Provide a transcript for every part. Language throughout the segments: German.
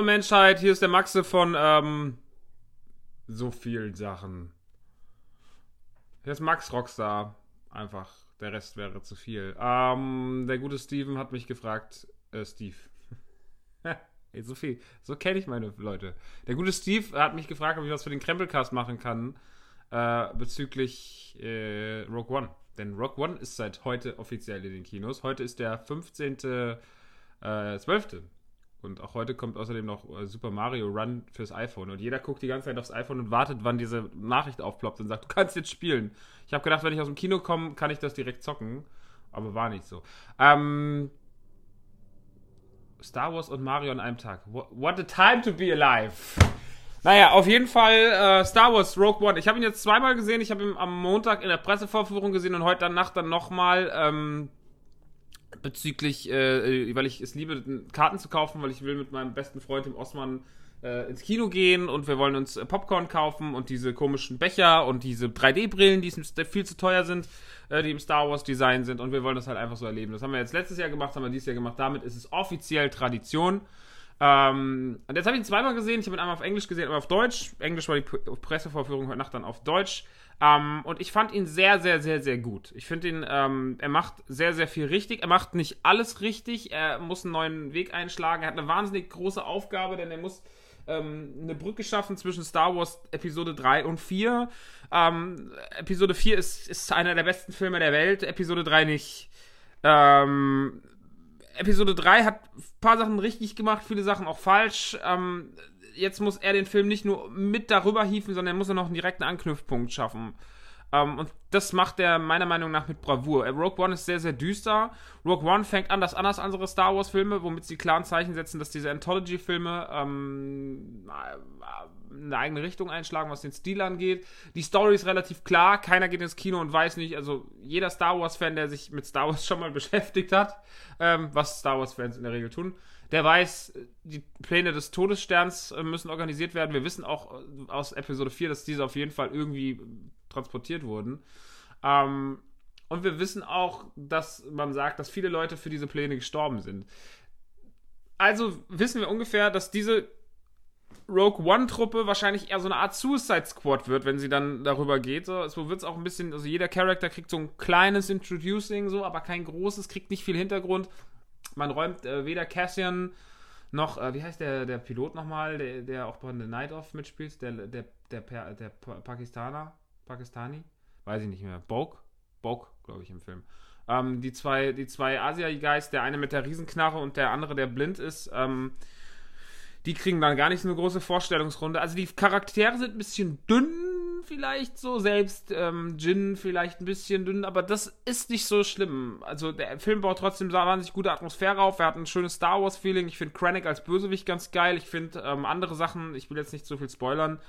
Hallo Menschheit, hier ist der Maxe von ähm, so vielen Sachen. Hier ist Max Rockstar. Einfach, der Rest wäre zu viel. Ähm, der gute Steven hat mich gefragt, äh, Steve. Ey, so viel. So kenne ich meine Leute. Der gute Steve hat mich gefragt, ob ich was für den Krempelcast machen kann äh, bezüglich äh, Rogue One. Denn Rogue One ist seit heute offiziell in den Kinos. Heute ist der 15.12. Äh, und auch heute kommt außerdem noch äh, Super Mario Run fürs iPhone. Und jeder guckt die ganze Zeit aufs iPhone und wartet, wann diese Nachricht aufploppt und sagt, du kannst jetzt spielen. Ich habe gedacht, wenn ich aus dem Kino komme, kann ich das direkt zocken. Aber war nicht so. Ähm, Star Wars und Mario an einem Tag. What a time to be alive. Naja, auf jeden Fall äh, Star Wars Rogue One. Ich habe ihn jetzt zweimal gesehen. Ich habe ihn am Montag in der Pressevorführung gesehen und heute Nacht dann nochmal ähm, bezüglich, äh, weil ich es liebe, Karten zu kaufen, weil ich will mit meinem besten Freund, dem Osman, äh, ins Kino gehen und wir wollen uns äh, Popcorn kaufen und diese komischen Becher und diese 3D-Brillen, die viel zu teuer sind, äh, die im Star Wars Design sind und wir wollen das halt einfach so erleben. Das haben wir jetzt letztes Jahr gemacht, haben wir dieses Jahr gemacht. Damit ist es offiziell Tradition. Ähm, und jetzt habe ich ihn zweimal gesehen. Ich habe ihn einmal auf Englisch gesehen, einmal auf Deutsch. Englisch war die Pressevorführung heute Nacht dann auf Deutsch. Ähm, und ich fand ihn sehr, sehr, sehr, sehr gut. Ich finde ihn, ähm, er macht sehr, sehr viel richtig. Er macht nicht alles richtig. Er muss einen neuen Weg einschlagen. Er hat eine wahnsinnig große Aufgabe, denn er muss ähm, eine Brücke schaffen zwischen Star Wars Episode 3 und 4. Ähm, Episode 4 ist, ist einer der besten Filme der Welt, Episode 3 nicht. Ähm, Episode 3 hat ein paar Sachen richtig gemacht, viele Sachen auch falsch. Ähm, jetzt muss er den Film nicht nur mit darüber hieven, sondern er muss auch noch einen direkten Anknüpfpunkt schaffen. Um, ähm, und das macht er meiner Meinung nach mit Bravour. Äh, Rogue One ist sehr, sehr düster. Rogue One fängt an, das anders andere Star Wars-Filme, womit sie klaren Zeichen setzen, dass diese Anthology-Filme ähm, eine eigene Richtung einschlagen, was den Stil angeht. Die Story ist relativ klar. Keiner geht ins Kino und weiß nicht, also jeder Star Wars-Fan, der sich mit Star Wars schon mal beschäftigt hat, ähm, was Star Wars-Fans in der Regel tun, der weiß, die Pläne des Todessterns äh, müssen organisiert werden. Wir wissen auch äh, aus Episode 4, dass diese auf jeden Fall irgendwie transportiert wurden. Ähm, und wir wissen auch, dass man sagt, dass viele Leute für diese Pläne gestorben sind. Also wissen wir ungefähr, dass diese Rogue One-Truppe wahrscheinlich eher so eine Art Suicide Squad wird, wenn sie dann darüber geht. So, so wird es auch ein bisschen, also jeder Charakter kriegt so ein kleines Introducing, so, aber kein großes, kriegt nicht viel Hintergrund. Man räumt äh, weder Cassian noch, äh, wie heißt der, der Pilot nochmal, der, der auch bei The Night Of mitspielt, der, der, der, der, der Pakistaner, Pakistani, weiß ich nicht mehr, Bok, Bok, glaube ich, im Film. Ähm, die zwei, die zwei Asia-Guys, der eine mit der Riesenknarre und der andere, der blind ist, ähm, die kriegen dann gar nicht so eine große Vorstellungsrunde. Also die Charaktere sind ein bisschen dünn, vielleicht so, selbst ähm, Jin vielleicht ein bisschen dünn, aber das ist nicht so schlimm. Also der Film baut trotzdem wahnsinnig gute Atmosphäre auf. Er hat ein schönes Star Wars-Feeling. Ich finde Krennic als Bösewicht ganz geil. Ich finde ähm, andere Sachen, ich will jetzt nicht zu viel spoilern,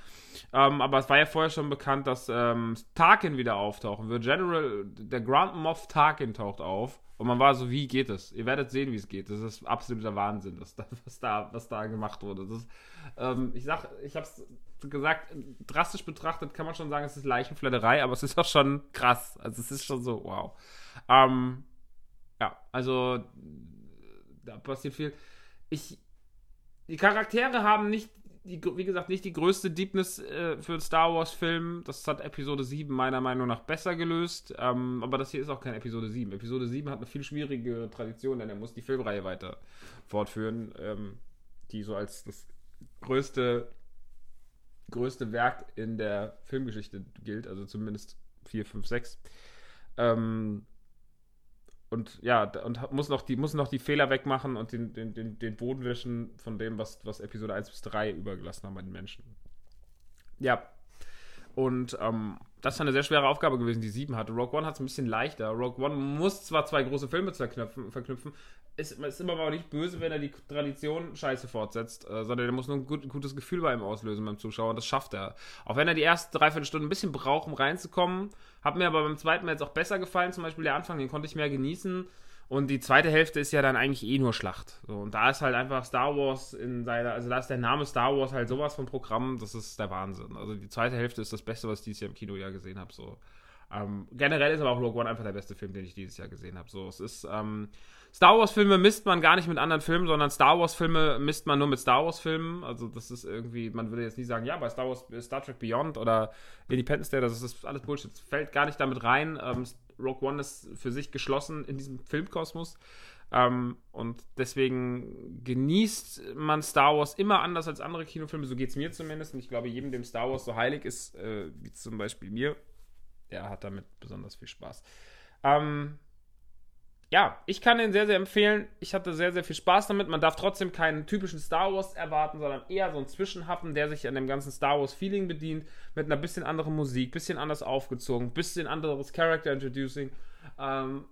ähm, aber es war ja vorher schon bekannt, dass ähm, Tarkin wieder auftauchen wird. General, der Grand Moff Tarkin taucht auf. Und man war so, wie geht es? Ihr werdet sehen, wie es geht. Das ist absoluter Wahnsinn, was da, was da, was da gemacht wurde. Das ähm, ich sag, ich hab's gesagt, drastisch betrachtet kann man schon sagen, es ist Leichenfledderei, aber es ist auch schon krass. Also es ist schon so, wow. Ähm, ja, also da passiert viel. Ich, die Charaktere haben nicht die, wie gesagt, nicht die größte Deepness äh, für einen Star Wars-Film. Das hat Episode 7 meiner Meinung nach besser gelöst. Ähm, aber das hier ist auch kein Episode 7. Episode 7 hat eine viel schwierigere Tradition, denn er muss die Filmreihe weiter fortführen, ähm, die so als das größte, größte Werk in der Filmgeschichte gilt. Also zumindest 4, 5, 6. Ähm, und ja, und muss noch die, muss noch die Fehler wegmachen und den, den, den, den Boden wischen von dem, was, was Episode 1 bis 3 übergelassen haben bei den Menschen. Ja. Und ähm, das ist eine sehr schwere Aufgabe gewesen, die 7 hatte. Rogue One hat es ein bisschen leichter. Rogue One muss zwar zwei große Filme verknüpfen, ist, ist immer aber nicht böse, wenn er die Tradition scheiße fortsetzt, äh, sondern er muss nur ein gut, gutes Gefühl bei ihm auslösen beim Zuschauer und das schafft er. Auch wenn er die ersten dreiviertel Stunden ein bisschen braucht, um reinzukommen, hat mir aber beim zweiten Mal jetzt auch besser gefallen, zum Beispiel der Anfang, den konnte ich mehr genießen. Und die zweite Hälfte ist ja dann eigentlich eh nur Schlacht. So, und da ist halt einfach Star Wars in seiner, also da ist der Name Star Wars halt sowas vom Programm, das ist der Wahnsinn. Also die zweite Hälfte ist das Beste, was ich dieses Jahr im Kino ja gesehen habe. So. Ähm, generell ist aber auch Rogue One einfach der beste Film, den ich dieses Jahr gesehen habe. So, es ist, ähm, Star Wars-Filme misst man gar nicht mit anderen Filmen, sondern Star Wars-Filme misst man nur mit Star Wars-Filmen. Also, das ist irgendwie, man würde jetzt nie sagen, ja, bei Star Wars, Star Trek Beyond oder Independence Day, das ist alles Bullshit. Das fällt gar nicht damit rein. Ähm, Rogue One ist für sich geschlossen in diesem Filmkosmos. Ähm, und deswegen genießt man Star Wars immer anders als andere Kinofilme. So geht es mir zumindest. Und ich glaube, jedem, dem Star Wars so heilig ist, äh, wie zum Beispiel mir, der hat damit besonders viel Spaß. Ähm, ja, ich kann den sehr, sehr empfehlen. Ich hatte sehr, sehr viel Spaß damit. Man darf trotzdem keinen typischen Star Wars erwarten, sondern eher so einen Zwischenhappen, der sich an dem ganzen Star Wars-Feeling bedient, mit einer bisschen anderen Musik, bisschen anders aufgezogen, bisschen anderes Character Introducing. Ähm,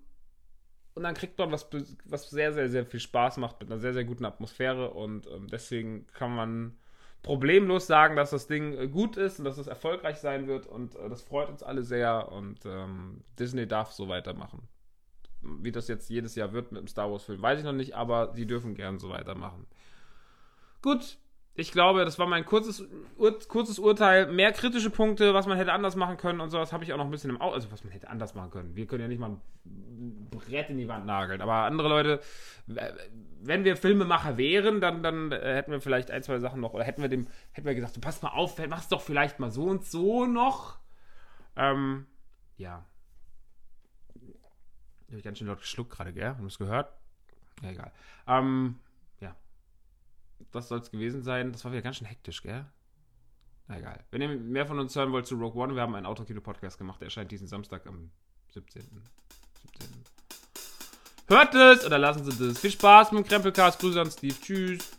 und dann kriegt man was, was sehr, sehr, sehr viel Spaß macht, mit einer sehr, sehr guten Atmosphäre. Und ähm, deswegen kann man problemlos sagen, dass das Ding äh, gut ist und dass es erfolgreich sein wird. Und äh, das freut uns alle sehr. Und ähm, Disney darf so weitermachen. Wie das jetzt jedes Jahr wird mit dem Star Wars-Film, weiß ich noch nicht, aber sie dürfen gern so weitermachen. Gut, ich glaube, das war mein kurzes, Ur kurzes Urteil. Mehr kritische Punkte, was man hätte anders machen können und sowas habe ich auch noch ein bisschen im Auge. Also, was man hätte anders machen können. Wir können ja nicht mal ein Brett in die Wand nageln. Aber andere Leute, wenn wir Filmemacher wären, dann, dann äh, hätten wir vielleicht ein, zwei Sachen noch. Oder hätten wir dem, hätten wir gesagt, du pass mal auf, mach's doch vielleicht mal so und so noch. Ähm, ja. Ich habe ganz schön laut geschluckt gerade, gell? Haben du es gehört? Ja, egal. Ähm, das soll es gewesen sein. Das war wieder ganz schön hektisch, gell? Na egal. Wenn ihr mehr von uns hören wollt zu Rogue One, wir haben einen Autokino-Podcast gemacht. Der erscheint diesen Samstag am 17. 17. Hört es oder lassen Sie das. Viel Spaß mit dem Krempelcast. Grüße an Steve. Tschüss.